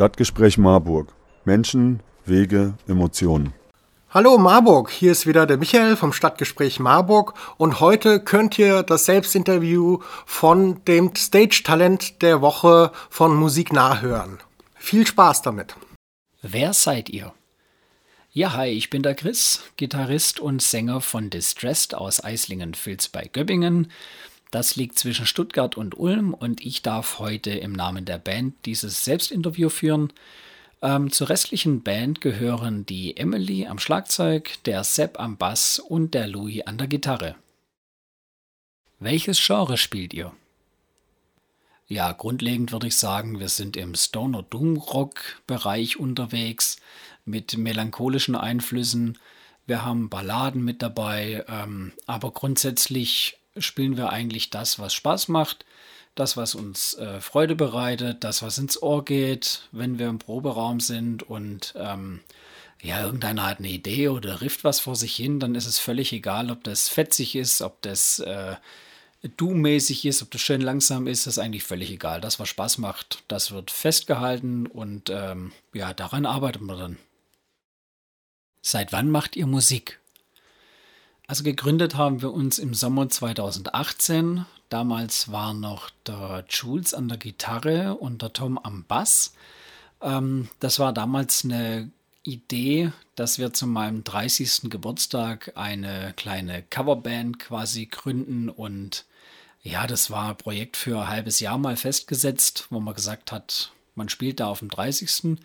Stadtgespräch Marburg. Menschen, Wege, Emotionen. Hallo Marburg, hier ist wieder der Michael vom Stadtgespräch Marburg und heute könnt ihr das Selbstinterview von dem Stage-Talent der Woche von Musik nachhören. Viel Spaß damit. Wer seid ihr? Ja, hi, ich bin der Chris, Gitarrist und Sänger von Distressed aus Eislingen-Vils bei Göppingen. Das liegt zwischen Stuttgart und Ulm und ich darf heute im Namen der Band dieses Selbstinterview führen. Ähm, zur restlichen Band gehören die Emily am Schlagzeug, der Sepp am Bass und der Louis an der Gitarre. Welches Genre spielt ihr? Ja, grundlegend würde ich sagen, wir sind im Stoner Doom Rock Bereich unterwegs mit melancholischen Einflüssen. Wir haben Balladen mit dabei, ähm, aber grundsätzlich spielen wir eigentlich das, was Spaß macht das, was uns äh, Freude bereitet, das, was ins Ohr geht, wenn wir im Proberaum sind und ähm, ja, irgendeiner hat eine Idee oder rifft was vor sich hin, dann ist es völlig egal, ob das fetzig ist, ob das äh, du-mäßig ist, ob das schön langsam ist, das ist eigentlich völlig egal. Das, was Spaß macht, das wird festgehalten und ähm, ja, daran arbeiten wir dann. Seit wann macht ihr Musik? Also gegründet haben wir uns im Sommer 2018. Damals war noch der Jules an der Gitarre und der Tom am Bass. Ähm, das war damals eine Idee, dass wir zu meinem 30. Geburtstag eine kleine Coverband quasi gründen und ja, das war ein Projekt für ein halbes Jahr mal festgesetzt, wo man gesagt hat, man spielt da auf dem 30.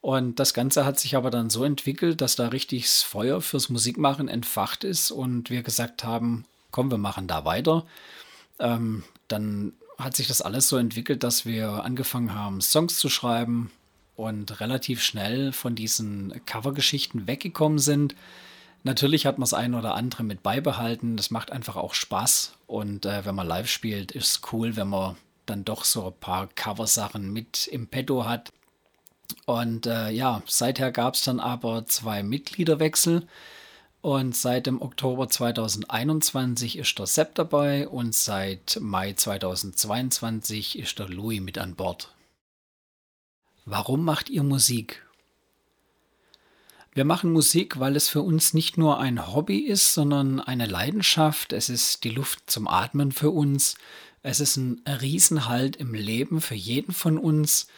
Und das Ganze hat sich aber dann so entwickelt, dass da richtig das Feuer fürs Musikmachen entfacht ist und wir gesagt haben, komm, wir machen da weiter ähm, dann hat sich das alles so entwickelt, dass wir angefangen haben, Songs zu schreiben und relativ schnell von diesen Covergeschichten weggekommen sind. Natürlich hat man das eine oder andere mit beibehalten. Das macht einfach auch Spaß. Und äh, wenn man live spielt, ist es cool, wenn man dann doch so ein paar Coversachen mit im Petto hat. Und äh, ja, seither gab es dann aber zwei Mitgliederwechsel. Und seit dem Oktober 2021 ist der Sepp dabei und seit Mai 2022 ist der Louis mit an Bord. Warum macht ihr Musik? Wir machen Musik, weil es für uns nicht nur ein Hobby ist, sondern eine Leidenschaft. Es ist die Luft zum Atmen für uns. Es ist ein Riesenhalt im Leben für jeden von uns.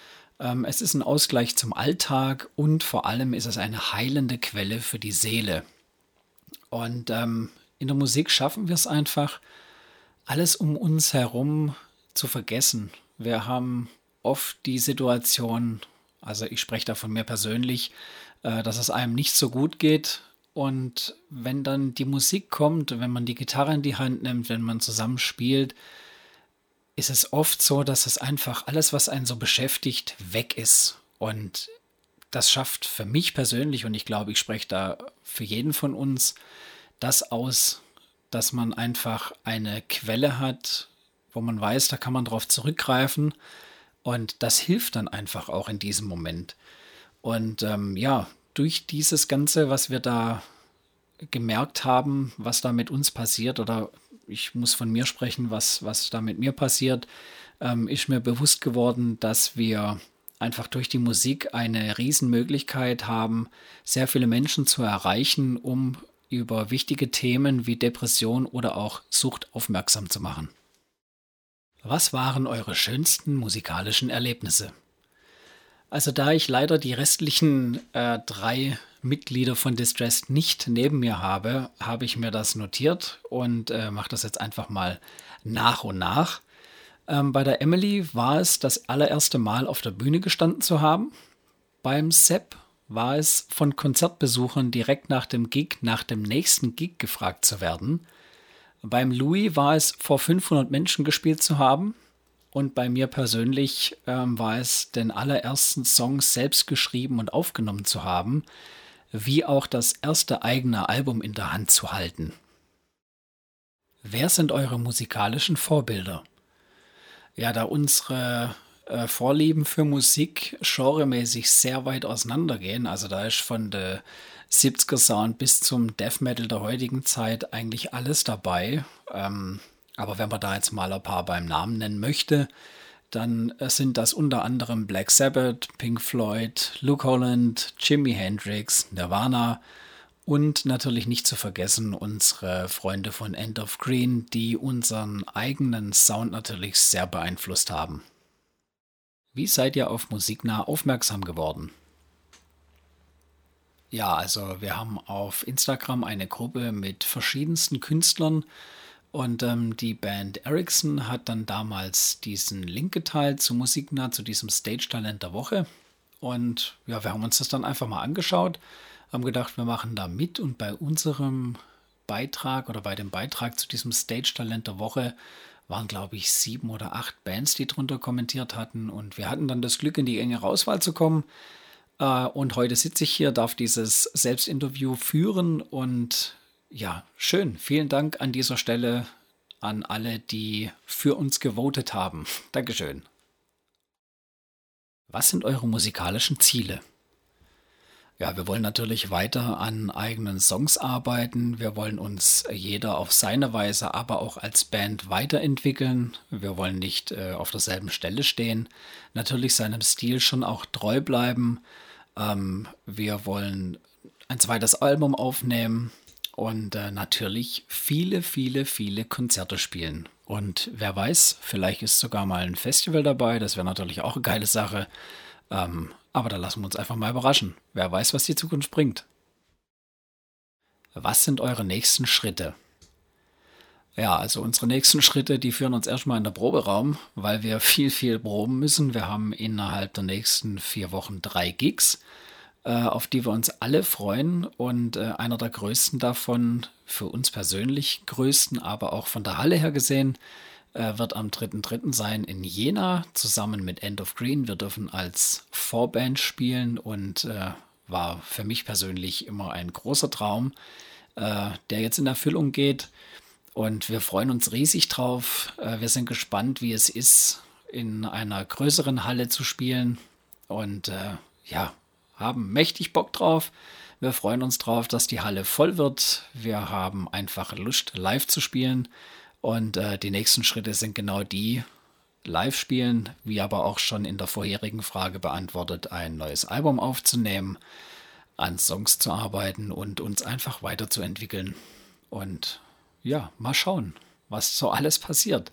Ähm, es ist ein Ausgleich zum Alltag und vor allem ist es eine heilende Quelle für die Seele. Und ähm, in der Musik schaffen wir es einfach, alles um uns herum zu vergessen. Wir haben oft die Situation, also ich spreche da von mir persönlich, äh, dass es einem nicht so gut geht. Und wenn dann die Musik kommt, wenn man die Gitarre in die Hand nimmt, wenn man zusammen spielt, ist es oft so, dass es einfach alles, was einen so beschäftigt, weg ist. Und das schafft für mich persönlich, und ich glaube, ich spreche da für jeden von uns, das aus, dass man einfach eine Quelle hat, wo man weiß, da kann man drauf zurückgreifen. Und das hilft dann einfach auch in diesem Moment. Und ähm, ja, durch dieses Ganze, was wir da gemerkt haben, was da mit uns passiert, oder ich muss von mir sprechen, was, was da mit mir passiert, ähm, ist mir bewusst geworden, dass wir einfach durch die Musik eine Riesenmöglichkeit haben, sehr viele Menschen zu erreichen, um über wichtige Themen wie Depression oder auch Sucht aufmerksam zu machen. Was waren eure schönsten musikalischen Erlebnisse? Also da ich leider die restlichen äh, drei Mitglieder von Distressed nicht neben mir habe, habe ich mir das notiert und äh, mache das jetzt einfach mal nach und nach. Ähm, bei der Emily war es das allererste Mal auf der Bühne gestanden zu haben. Beim Sepp war es von Konzertbesuchern direkt nach dem Gig, nach dem nächsten Gig gefragt zu werden. Beim Louis war es vor 500 Menschen gespielt zu haben. Und bei mir persönlich ähm, war es den allerersten Song selbst geschrieben und aufgenommen zu haben, wie auch das erste eigene Album in der Hand zu halten. Wer sind eure musikalischen Vorbilder? ja, da unsere äh, Vorlieben für Musik genremäßig sehr weit auseinandergehen, also da ist von der 70er Sound bis zum Death Metal der heutigen Zeit eigentlich alles dabei. Ähm, aber wenn man da jetzt mal ein paar beim Namen nennen möchte, dann sind das unter anderem Black Sabbath, Pink Floyd, Luke Holland, Jimi Hendrix, Nirvana und natürlich nicht zu vergessen unsere Freunde von End of Green, die unseren eigenen Sound natürlich sehr beeinflusst haben. Wie seid ihr auf Musiknah aufmerksam geworden? Ja, also wir haben auf Instagram eine Gruppe mit verschiedensten Künstlern und ähm, die Band Ericsson hat dann damals diesen Link geteilt zu Musiknah, zu diesem Stage-Talent der Woche. Und ja, wir haben uns das dann einfach mal angeschaut, haben gedacht, wir machen da mit und bei unserem Beitrag oder bei dem Beitrag zu diesem Stage-Talent der Woche waren, glaube ich, sieben oder acht Bands, die drunter kommentiert hatten. Und wir hatten dann das Glück, in die enge Auswahl zu kommen. Äh, und heute sitze ich hier, darf dieses Selbstinterview führen und ja, schön. Vielen Dank an dieser Stelle an alle, die für uns gewotet haben. Dankeschön. Was sind eure musikalischen Ziele? Ja, wir wollen natürlich weiter an eigenen Songs arbeiten. Wir wollen uns jeder auf seine Weise, aber auch als Band weiterentwickeln. Wir wollen nicht äh, auf derselben Stelle stehen. Natürlich seinem Stil schon auch treu bleiben. Ähm, wir wollen ein zweites Album aufnehmen und äh, natürlich viele, viele, viele Konzerte spielen. Und wer weiß, vielleicht ist sogar mal ein Festival dabei. Das wäre natürlich auch eine geile Sache. Ähm, aber da lassen wir uns einfach mal überraschen. Wer weiß, was die Zukunft bringt. Was sind eure nächsten Schritte? Ja, also unsere nächsten Schritte, die führen uns erstmal in der Proberaum, weil wir viel, viel proben müssen. Wir haben innerhalb der nächsten vier Wochen drei Gigs. Äh, auf die wir uns alle freuen. Und äh, einer der größten davon, für uns persönlich größten, aber auch von der Halle her gesehen, äh, wird am 3.3. sein in Jena zusammen mit End of Green. Wir dürfen als Vorband spielen und war für mich persönlich immer ein großer Traum, der jetzt in Erfüllung geht. Und wir freuen uns riesig drauf. wir sind gespannt, wie es ist, in einer größeren Halle zu spielen. Und ja, haben mächtig Bock drauf. Wir freuen uns drauf, dass die Halle voll wird. Wir haben einfach Lust, live zu spielen. Und äh, die nächsten Schritte sind genau die, live spielen, wie aber auch schon in der vorherigen Frage beantwortet, ein neues Album aufzunehmen, an Songs zu arbeiten und uns einfach weiterzuentwickeln. Und ja, mal schauen, was so alles passiert.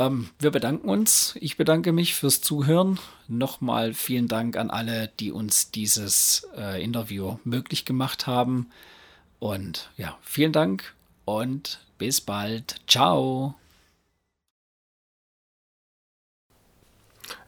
Ähm, wir bedanken uns. Ich bedanke mich fürs Zuhören. Nochmal vielen Dank an alle, die uns dieses äh, Interview möglich gemacht haben. Und ja, vielen Dank und bis bald. Ciao.